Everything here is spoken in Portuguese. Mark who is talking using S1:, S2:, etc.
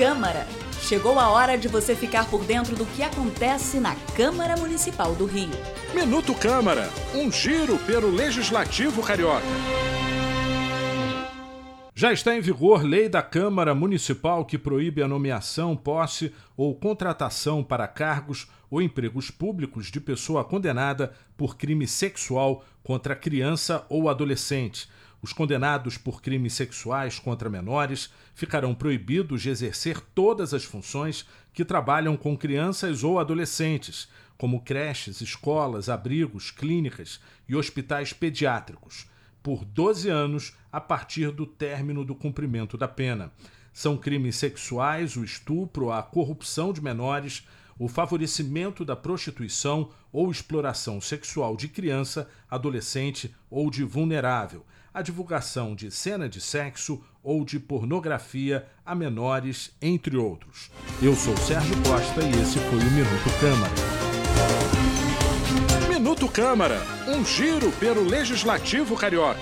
S1: Câmara. Chegou a hora de você ficar por dentro do que acontece na Câmara Municipal do Rio.
S2: Minuto Câmara, um giro pelo Legislativo Carioca. Já está em vigor lei da Câmara Municipal que proíbe a nomeação, posse ou contratação para cargos ou empregos públicos de pessoa condenada por crime sexual contra criança ou adolescente. Os condenados por crimes sexuais contra menores ficarão proibidos de exercer todas as funções que trabalham com crianças ou adolescentes, como creches, escolas, abrigos, clínicas e hospitais pediátricos por 12 anos a partir do término do cumprimento da pena. São crimes sexuais, o estupro, a corrupção de menores, o favorecimento da prostituição ou exploração sexual de criança, adolescente ou de vulnerável, a divulgação de cena de sexo ou de pornografia a menores, entre outros. Eu sou Sérgio Costa e esse foi o Minuto Câmara. Minuto Câmara, um giro pelo Legislativo Carioca.